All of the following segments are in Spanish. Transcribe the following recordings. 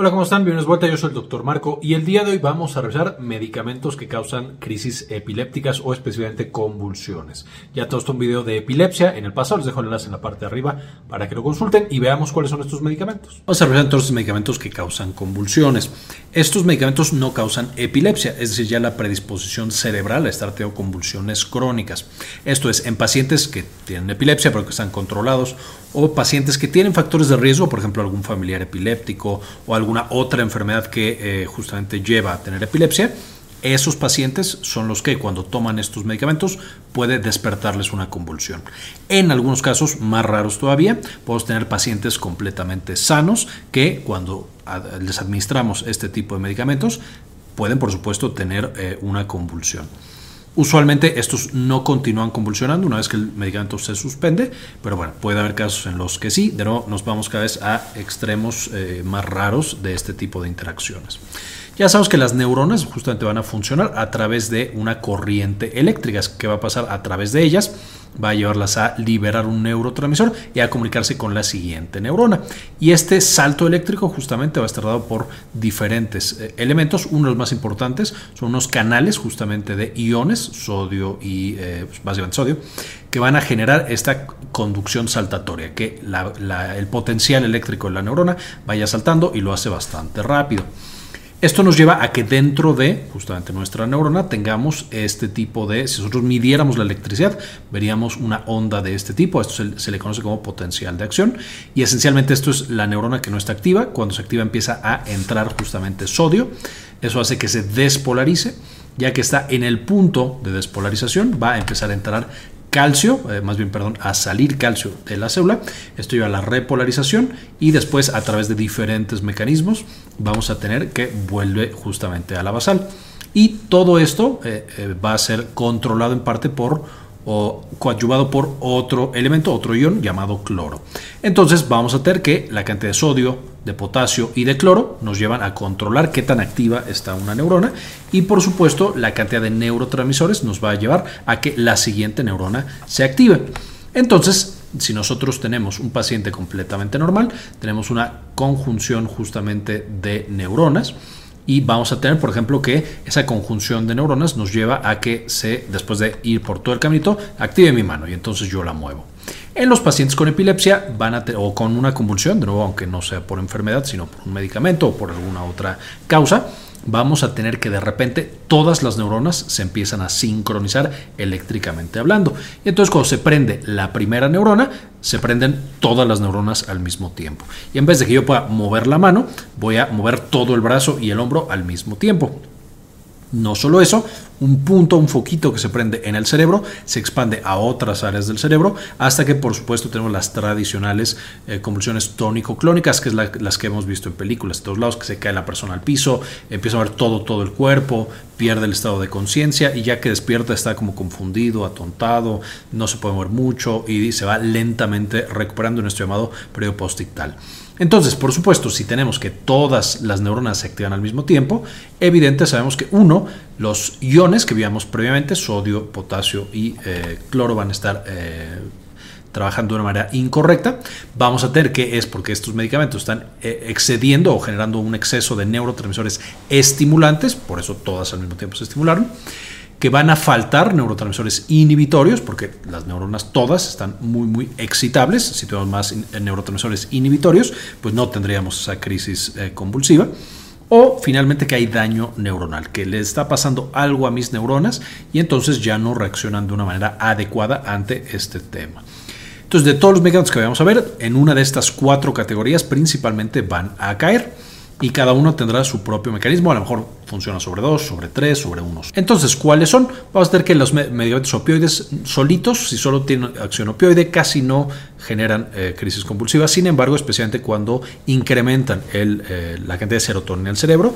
Hola, ¿cómo están? Bienvenidos de vuelta. Yo soy el doctor Marco y el día de hoy vamos a revisar medicamentos que causan crisis epilépticas o específicamente convulsiones. Ya todo esto un video de epilepsia en el pasado, les dejo el enlace en la parte de arriba para que lo consulten y veamos cuáles son estos medicamentos. Vamos a revisar entonces medicamentos que causan convulsiones. Estos medicamentos no causan epilepsia, es decir, ya la predisposición cerebral a estar teniendo convulsiones crónicas. Esto es en pacientes que tienen epilepsia pero que están controlados o pacientes que tienen factores de riesgo, por ejemplo, algún familiar epiléptico o alguna otra enfermedad que eh, justamente lleva a tener epilepsia, esos pacientes son los que cuando toman estos medicamentos puede despertarles una convulsión. En algunos casos, más raros todavía, podemos tener pacientes completamente sanos que cuando les administramos este tipo de medicamentos pueden, por supuesto, tener eh, una convulsión. Usualmente estos no continúan convulsionando una vez que el medicamento se suspende, pero bueno, puede haber casos en los que sí, de nuevo nos vamos cada vez a extremos eh, más raros de este tipo de interacciones. Ya sabemos que las neuronas justamente van a funcionar a través de una corriente eléctrica. que va a pasar a través de ellas? Va a llevarlas a liberar un neurotransmisor y a comunicarse con la siguiente neurona. Y este salto eléctrico justamente va a estar dado por diferentes eh, elementos. Uno de los más importantes son unos canales justamente de iones, sodio y eh, pues, básicamente sodio, que van a generar esta conducción saltatoria, que el potencial eléctrico de la neurona vaya saltando y lo hace bastante rápido. Esto nos lleva a que dentro de justamente nuestra neurona tengamos este tipo de, si nosotros midiéramos la electricidad, veríamos una onda de este tipo, esto se, le conoce como potencial de acción. Y esencialmente esto es la neurona que no está activa, cuando se activa empieza a entrar justamente sodio, eso hace que se despolarice, ya que está en el punto de despolarización, va a empezar a entrar calcio, eh, más bien, perdón, a salir calcio de la célula. Esto lleva a la repolarización y después a través de diferentes mecanismos vamos a tener que vuelve justamente a la basal. Y todo esto eh, eh, va a ser controlado en parte por o coadyuvado por otro elemento, otro ion llamado cloro. Entonces vamos a tener que la cantidad de sodio, de potasio y de cloro nos llevan a controlar qué tan activa está una neurona y por supuesto la cantidad de neurotransmisores nos va a llevar a que la siguiente neurona se active. Entonces, si nosotros tenemos un paciente completamente normal, tenemos una conjunción justamente de neuronas, y vamos a tener, por ejemplo, que esa conjunción de neuronas nos lleva a que se, después de ir por todo el caminito, active mi mano y entonces yo la muevo. En los pacientes con epilepsia van a o con una convulsión, de nuevo, aunque no sea por enfermedad, sino por un medicamento o por alguna otra causa, vamos a tener que de repente todas las neuronas se empiezan a sincronizar eléctricamente hablando. Y entonces cuando se prende la primera neurona, se prenden todas las neuronas al mismo tiempo. Y en vez de que yo pueda mover la mano, voy a mover todo el brazo y el hombro al mismo tiempo. No solo eso, un punto, un foquito que se prende en el cerebro, se expande a otras áreas del cerebro, hasta que por supuesto tenemos las tradicionales eh, convulsiones tónico-clónicas, que es las que hemos visto en películas de todos lados, que se cae la persona al piso, empieza a ver todo, todo el cuerpo, pierde el estado de conciencia y ya que despierta está como confundido, atontado, no se puede mover mucho y se va lentamente recuperando en esto llamado periodo postictal. Entonces, por supuesto, si tenemos que todas las neuronas se activan al mismo tiempo, evidente sabemos que uno, los iones que vimos previamente, sodio, potasio y eh, cloro van a estar eh, trabajando de una manera incorrecta. Vamos a tener que es porque estos medicamentos están eh, excediendo o generando un exceso de neurotransmisores estimulantes, por eso todas al mismo tiempo se estimularon que van a faltar neurotransmisores inhibitorios, porque las neuronas todas están muy, muy excitables. Si tenemos más neurotransmisores inhibitorios, pues no tendríamos esa crisis convulsiva. O finalmente que hay daño neuronal, que le está pasando algo a mis neuronas y entonces ya no reaccionan de una manera adecuada ante este tema. Entonces, de todos los medicamentos que vamos a ver, en una de estas cuatro categorías principalmente van a caer y cada uno tendrá su propio mecanismo. A lo mejor funciona sobre dos, sobre tres, sobre unos. Entonces, ¿cuáles son? Vamos a ver que los medicamentos opioides solitos, si solo tienen acción opioide, casi no generan eh, crisis convulsivas. Sin embargo, especialmente cuando incrementan eh, la cantidad de serotonina en el cerebro,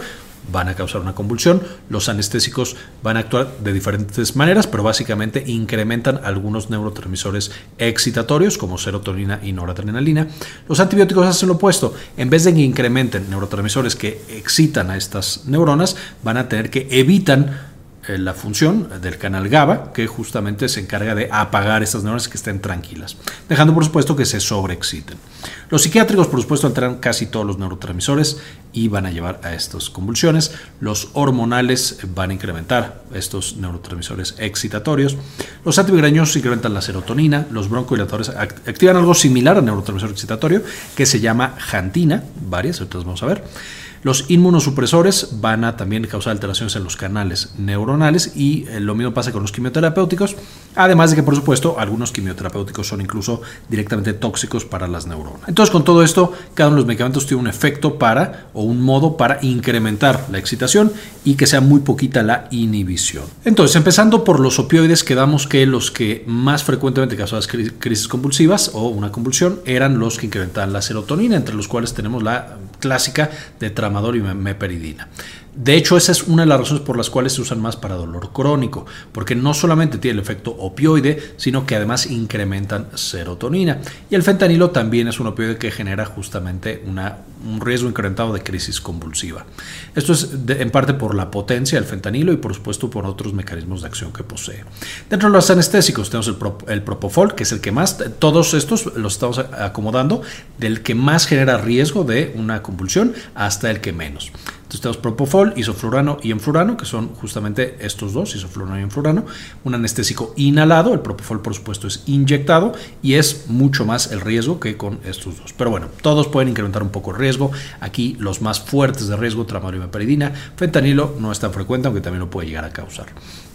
van a causar una convulsión. Los anestésicos van a actuar de diferentes maneras, pero básicamente incrementan algunos neurotransmisores excitatorios como serotonina y noradrenalina. Los antibióticos hacen lo opuesto. En vez de que incrementen neurotransmisores que excitan a estas neuronas, van a tener que evitan la función del canal GABA, que justamente se encarga de apagar estas neuronas que estén tranquilas, dejando por supuesto que se sobreexciten. Los psiquiátricos, por supuesto, alteran casi todos los neurotransmisores y van a llevar a estas convulsiones. Los hormonales van a incrementar estos neurotransmisores excitatorios. Los antimigrañosos incrementan la serotonina. Los broncodilatadores activan algo similar al neurotransmisor excitatorio que se llama jantina, varias, ahorita vamos a ver. Los inmunosupresores van a también causar alteraciones en los canales neuronales y eh, lo mismo pasa con los quimioterapéuticos, además de que por supuesto algunos quimioterapéuticos son incluso directamente tóxicos para las neuronas. Entonces con todo esto, cada uno de los medicamentos tiene un efecto para o un modo para incrementar la excitación y que sea muy poquita la inhibición. Entonces, empezando por los opioides, quedamos que los que más frecuentemente causaban crisis convulsivas o una convulsión eran los que incrementaban la serotonina, entre los cuales tenemos la clásica de tramador y meperidina. De hecho, esa es una de las razones por las cuales se usan más para dolor crónico, porque no solamente tiene el efecto opioide, sino que además incrementan serotonina. Y el fentanilo también es un opioide que genera justamente un riesgo incrementado de crisis convulsiva. Esto es en parte por la potencia del fentanilo y por supuesto por otros mecanismos de acción que posee. Dentro de los anestésicos tenemos el, el propofol, que es el que más, todos estos los estamos acomodando, del que más genera riesgo de una convulsión hasta el que menos. Entonces tenemos propofol, isoflurano y enflurano, que son justamente estos dos, isoflurano y enflurano. Un anestésico inhalado, el propofol por supuesto es inyectado y es mucho más el riesgo que con estos dos. Pero bueno, todos pueden incrementar un poco el riesgo. Aquí los más fuertes de riesgo, tramadol. Fentanilo no es tan frecuente, aunque también lo puede llegar a causar.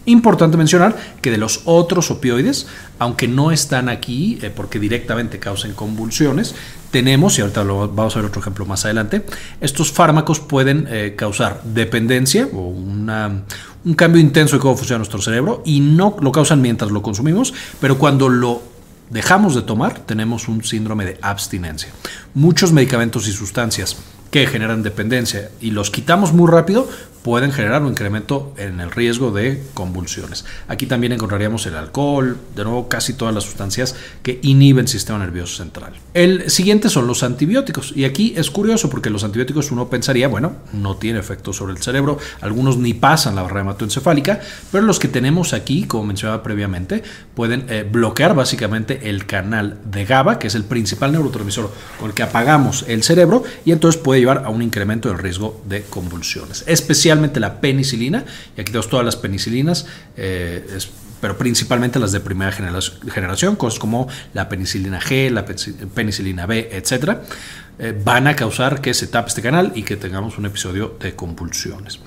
Importante mencionar que de los otros opioides, aunque no están aquí eh, porque directamente causen convulsiones, tenemos, y ahorita lo, vamos a ver otro ejemplo más adelante, estos fármacos pueden eh, causar dependencia o una, un cambio intenso de cómo funciona nuestro cerebro y no lo causan mientras lo consumimos, pero cuando lo dejamos de tomar tenemos un síndrome de abstinencia. Muchos medicamentos y sustancias que generan dependencia y los quitamos muy rápido, pueden generar un incremento en el riesgo de convulsiones. Aquí también encontraríamos el alcohol, de nuevo casi todas las sustancias que inhiben el sistema nervioso central. El siguiente son los antibióticos y aquí es curioso porque los antibióticos uno pensaría, bueno, no tiene efecto sobre el cerebro, algunos ni pasan la barrera hematoencefálica, pero los que tenemos aquí, como mencionaba previamente, pueden eh, bloquear básicamente el canal de GABA, que es el principal neurotransmisor con el que apagamos el cerebro y entonces puede llevar a un incremento del riesgo de convulsiones, especialmente la penicilina, y aquí tenemos todas las penicilinas, eh, pero principalmente las de primera generación, cosas como la penicilina G, la penicilina B, etcétera, eh, van a causar que se tape este canal y que tengamos un episodio de convulsiones.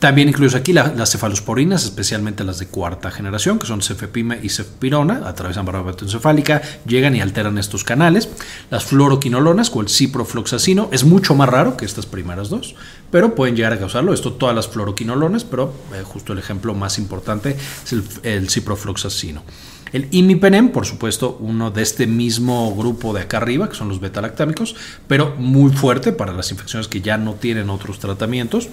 También incluye aquí las cefalosporinas, especialmente las de cuarta generación, que son cefepime y cefpirona, atravesan barra encefálica, llegan y alteran estos canales. Las fluoroquinolonas o el ciprofloxacino es mucho más raro que estas primeras dos, pero pueden llegar a causarlo. Esto todas las fluoroquinolonas, pero eh, justo el ejemplo más importante es el, ciprofloxacino. El imipenem, por supuesto, uno de este mismo grupo de acá arriba, que son los betalactámicos, pero muy fuerte para las infecciones que ya no tienen otros tratamientos.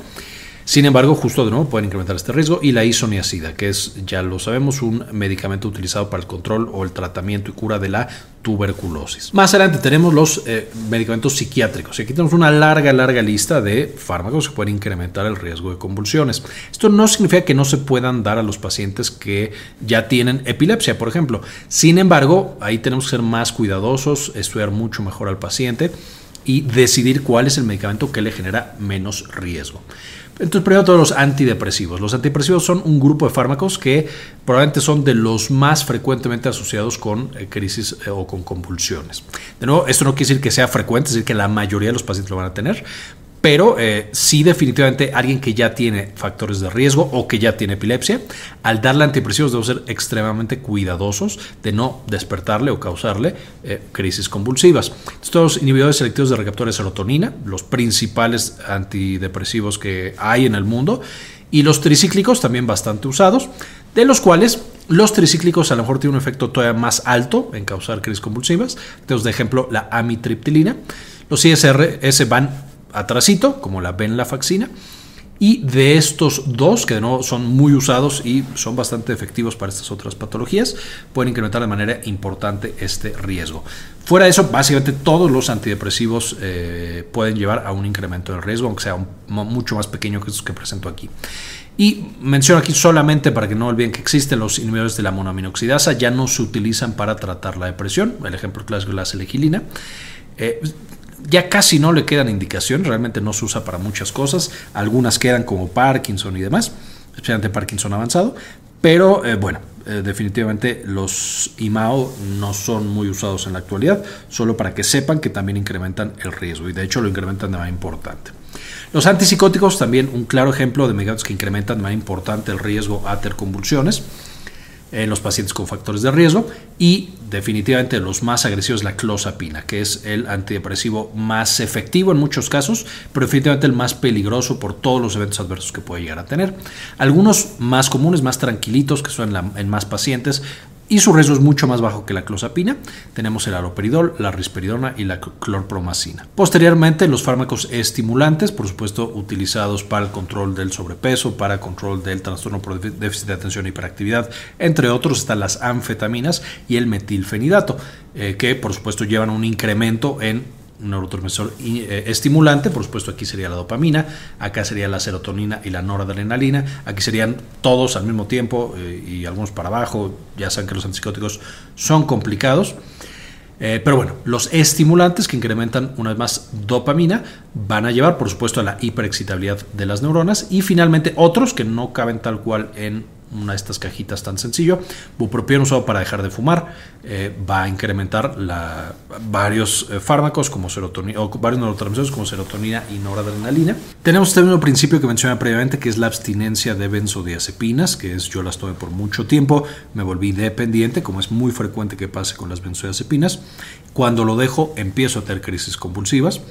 Sin embargo, justo de nuevo pueden incrementar este riesgo y la isoniazida, que es, ya lo sabemos, un medicamento utilizado para el control o el tratamiento y cura de la tuberculosis. Más adelante tenemos los eh, medicamentos psiquiátricos aquí tenemos una larga, larga lista de fármacos que pueden incrementar el riesgo de convulsiones. Esto no significa que no se puedan dar a los pacientes que ya tienen epilepsia, por ejemplo. Sin embargo, ahí tenemos que ser más cuidadosos, estudiar mucho mejor al paciente y decidir cuál es el medicamento que le genera menos riesgo. Entonces, primero todos los antidepresivos. Los antidepresivos son un grupo de fármacos que probablemente son de los más frecuentemente asociados con eh, crisis eh, o con convulsiones. De nuevo, esto no quiere decir que sea frecuente, es decir, que la mayoría de los pacientes lo van a tener, pero eh, sí definitivamente alguien que ya tiene factores de riesgo o que ya tiene epilepsia, al darle antidepresivos debemos ser extremadamente cuidadosos de no despertarle o causarle eh, crisis convulsivas. Estos inhibidores selectivos de recaptura de serotonina, los principales antidepresivos que hay en el mundo, y los tricíclicos también bastante usados, de los cuales los tricíclicos a lo mejor tienen un efecto todavía más alto en causar crisis convulsivas. Tenemos de ejemplo la amitriptilina. Los ISRS van atrasito, como la venlafaxina. Y de estos dos, que de nuevo son muy usados y son bastante efectivos para estas otras patologías, pueden incrementar de manera importante este riesgo. Fuera de eso, básicamente todos los antidepresivos eh, pueden llevar a un incremento del riesgo, aunque sea mucho más pequeño que estos que presento aquí. Y menciono aquí solamente para que no olviden que existen los inhibidores de la monoaminoxidasa, ya no se utilizan para tratar la depresión. El ejemplo clásico es la selegilina. Eh, ya casi no le quedan indicaciones, realmente no se usa para muchas cosas, algunas quedan como Parkinson y demás, especialmente Parkinson avanzado, pero eh, bueno, eh, definitivamente los IMAO no son muy usados en la actualidad, solo para que sepan que también incrementan el riesgo y de hecho lo incrementan de manera importante. Los antipsicóticos también un claro ejemplo de medicamentos que incrementan de manera importante el riesgo a convulsiones en los pacientes con factores de riesgo y definitivamente los más agresivos la clozapina, que es el antidepresivo más efectivo en muchos casos, pero definitivamente el más peligroso por todos los eventos adversos que puede llegar a tener. Algunos más comunes, más tranquilitos, que son en más pacientes, y su riesgo es mucho más bajo que la clozapina. Tenemos el aloperidol, la risperidona y la clorpromacina. Posteriormente, los fármacos estimulantes, por supuesto, utilizados para el control del sobrepeso, para control del trastorno por déficit de atención e hiperactividad, entre otros, están las anfetaminas y el metilfenidato, eh, que por supuesto llevan un incremento en un neurotransmisor eh, estimulante, por supuesto aquí sería la dopamina, acá sería la serotonina y la noradrenalina, aquí serían todos al mismo tiempo eh, y algunos para abajo, ya saben que los antipsicóticos son complicados, eh, pero bueno, los estimulantes que incrementan una vez más dopamina van a llevar por supuesto a la hiperexcitabilidad de las neuronas y finalmente otros que no caben tal cual en una de estas cajitas tan sencillo. Bupropión usado para dejar de fumar eh, va a incrementar la, varios eh, fármacos como serotonina o varios neurotransmisores como serotonina y noradrenalina. Tenemos este mismo principio que mencioné previamente que es la abstinencia de benzodiazepinas, que es yo las tomé por mucho tiempo, me volví dependiente, como es muy frecuente que pase con las benzodiazepinas. Cuando lo dejo empiezo a tener crisis convulsivas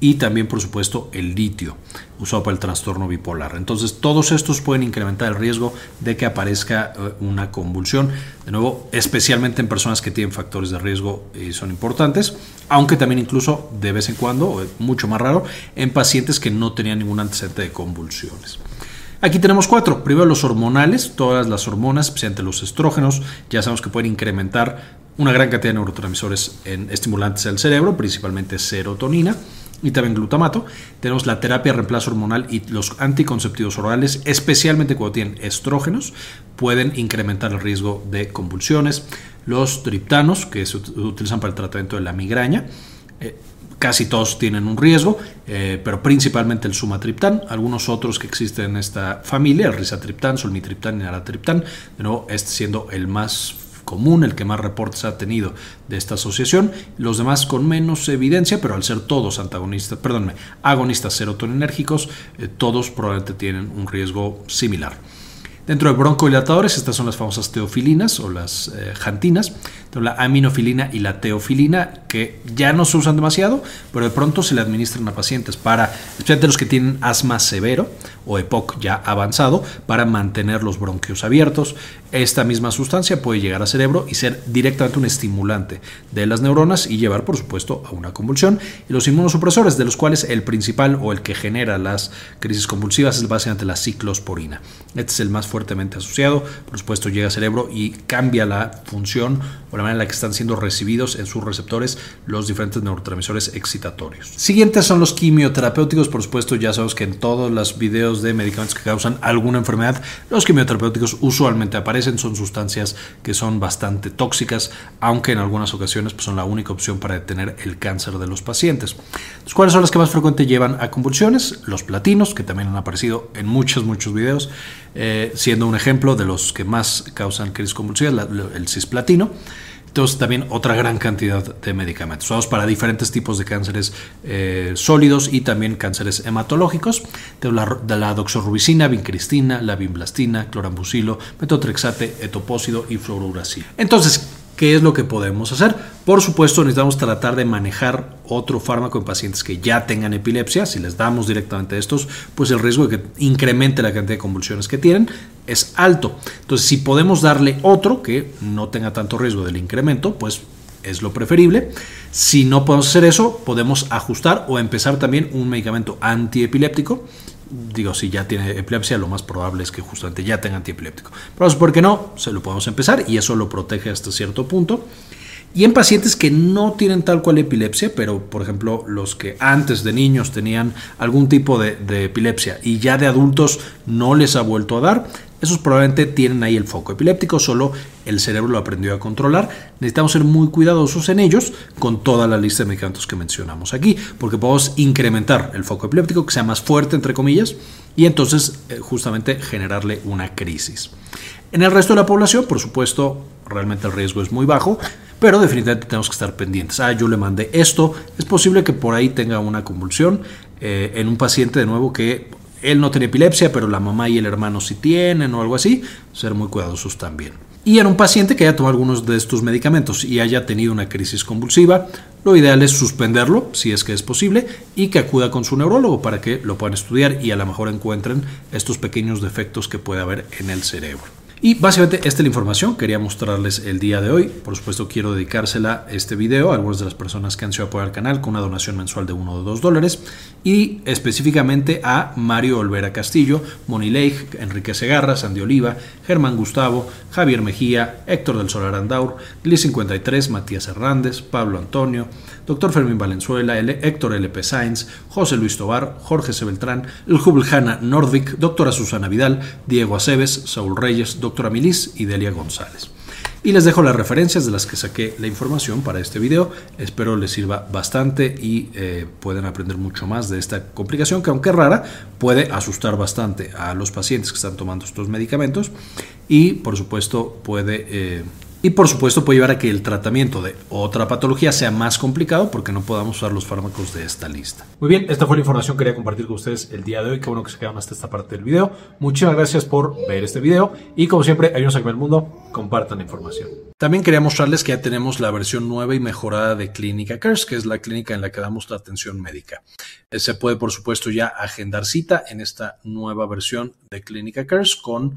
y también por supuesto el litio usado para el trastorno bipolar. Entonces todos estos pueden incrementar el riesgo de que aparezca eh, una convulsión, de nuevo, especialmente en personas que tienen factores de riesgo y son importantes, aunque también incluso de vez en cuando, mucho más raro, en pacientes que no tenían ningún antecedente de convulsiones. Aquí tenemos cuatro. Primero los hormonales, todas las hormonas, especialmente los estrógenos, ya sabemos que pueden incrementar una gran cantidad de neurotransmisores en estimulantes del cerebro, principalmente serotonina y también glutamato. Tenemos la terapia de reemplazo hormonal y los anticonceptivos orales, especialmente cuando tienen estrógenos, pueden incrementar el riesgo de convulsiones. Los triptanos, que se utilizan para el tratamiento de la migraña, eh, casi todos tienen un riesgo, eh, pero principalmente el sumatriptán, algunos otros que existen en esta familia, el risatriptán, solmitriptán y naratriptán, de nuevo, este siendo el más común, el que más reportes ha tenido de esta asociación, los demás con menos evidencia, pero al ser todos antagonistas, agonistas serotoninérgicos, eh, todos probablemente tienen un riesgo similar. Dentro de broncodilatadores, estas son las famosas teofilinas o las eh, jantinas, la aminofilina y la teofilina, que ya no se usan demasiado, pero de pronto se le administran a pacientes para, especialmente los que tienen asma severo o EPOC ya avanzado, para mantener los bronquios abiertos. Esta misma sustancia puede llegar al cerebro y ser directamente un estimulante de las neuronas y llevar, por supuesto, a una convulsión. Y los inmunosupresores, de los cuales el principal o el que genera las crisis convulsivas es básicamente la ciclosporina. Este es el más fuertemente asociado, por supuesto llega al cerebro y cambia la función o la manera en la que están siendo recibidos en sus receptores los diferentes neurotransmisores excitatorios. Siguientes son los quimioterapéuticos, por supuesto ya sabemos que en todos los videos de medicamentos que causan alguna enfermedad, los quimioterapéuticos usualmente aparecen, son sustancias que son bastante tóxicas, aunque en algunas ocasiones pues, son la única opción para detener el cáncer de los pacientes. ¿Cuáles son las que más frecuentemente llevan a convulsiones? Los platinos, que también han aparecido en muchos, muchos videos. Eh, siendo un ejemplo de los que más causan crisis convulsivas, el cisplatino. Entonces también otra gran cantidad de medicamentos usados para diferentes tipos de cánceres eh, sólidos y también cánceres hematológicos. La, la doxorubicina, vincristina, la bimblastina, clorambucilo, metotrexate, etopósido y fluoruracil. Entonces, ¿Qué es lo que podemos hacer? Por supuesto, necesitamos tratar de manejar otro fármaco en pacientes que ya tengan epilepsia. Si les damos directamente estos, pues el riesgo de que incremente la cantidad de convulsiones que tienen es alto. Entonces, si podemos darle otro que no tenga tanto riesgo del incremento, pues es lo preferible. Si no podemos hacer eso, podemos ajustar o empezar también un medicamento antiepiléptico digo, si ya tiene epilepsia, lo más probable es que justamente ya tenga antiepiléptico. Pero ¿por qué no? Se lo podemos empezar y eso lo protege hasta cierto punto. Y en pacientes que no tienen tal cual epilepsia, pero por ejemplo los que antes de niños tenían algún tipo de, epilepsia y ya de adultos no les ha vuelto a dar, esos probablemente tienen ahí el foco epiléptico, solo el cerebro lo aprendió a controlar. Necesitamos ser muy cuidadosos en ellos con toda la lista de medicamentos que mencionamos aquí, porque podemos incrementar el foco epiléptico, que sea más fuerte, entre comillas, y entonces eh, justamente generarle una crisis. En el resto de la población, por supuesto, realmente el riesgo es muy bajo, pero definitivamente tenemos que estar pendientes. Ah, yo le mandé esto, es posible que por ahí tenga una convulsión eh, en un paciente de nuevo que él no tiene epilepsia, pero la mamá y el hermano sí tienen o algo así, ser muy cuidadosos también. Y en un paciente que haya tomado algunos de estos medicamentos y haya tenido una crisis convulsiva, lo ideal es suspenderlo, si es que es posible, y que acuda con su neurólogo para que lo puedan estudiar y a lo mejor encuentren estos pequeños defectos que puede haber en el cerebro. Y básicamente esta es la información, quería mostrarles el día de hoy. Por supuesto quiero dedicársela este video a algunas de las personas que han sido apoyar al canal con una donación mensual de 1 o 2 dólares y específicamente a Mario Olvera Castillo, Moni Leigh, Enrique Segarra, Sandy Oliva, Germán Gustavo, Javier Mejía, Héctor del Solar Andaur, Gli 53, Matías Hernández, Pablo Antonio, Dr. Fermín Valenzuela, Héctor L.P. Sainz, José Luis Tobar, Jorge Sebeltrán, el Jubelhana Nordvik, doctora Susana Vidal, Diego Aceves, Saúl Reyes, doctora Milis y Delia González. Y les dejo las referencias de las que saqué la información para este video. Espero les sirva bastante y eh, puedan aprender mucho más de esta complicación que aunque rara puede asustar bastante a los pacientes que están tomando estos medicamentos y por supuesto puede eh, y por supuesto puede llevar a que el tratamiento de otra patología sea más complicado porque no podamos usar los fármacos de esta lista. Muy bien, esta fue la información que quería compartir con ustedes el día de hoy. Qué bueno que se quedaron hasta esta parte del video. Muchísimas gracias por ver este video y como siempre, ayúdenos a que el mundo compartan la información. También quería mostrarles que ya tenemos la versión nueva y mejorada de Clínica Cares, que es la clínica en la que damos la atención médica. Eh, se puede, por supuesto, ya agendar cita en esta nueva versión de Clínica Cares con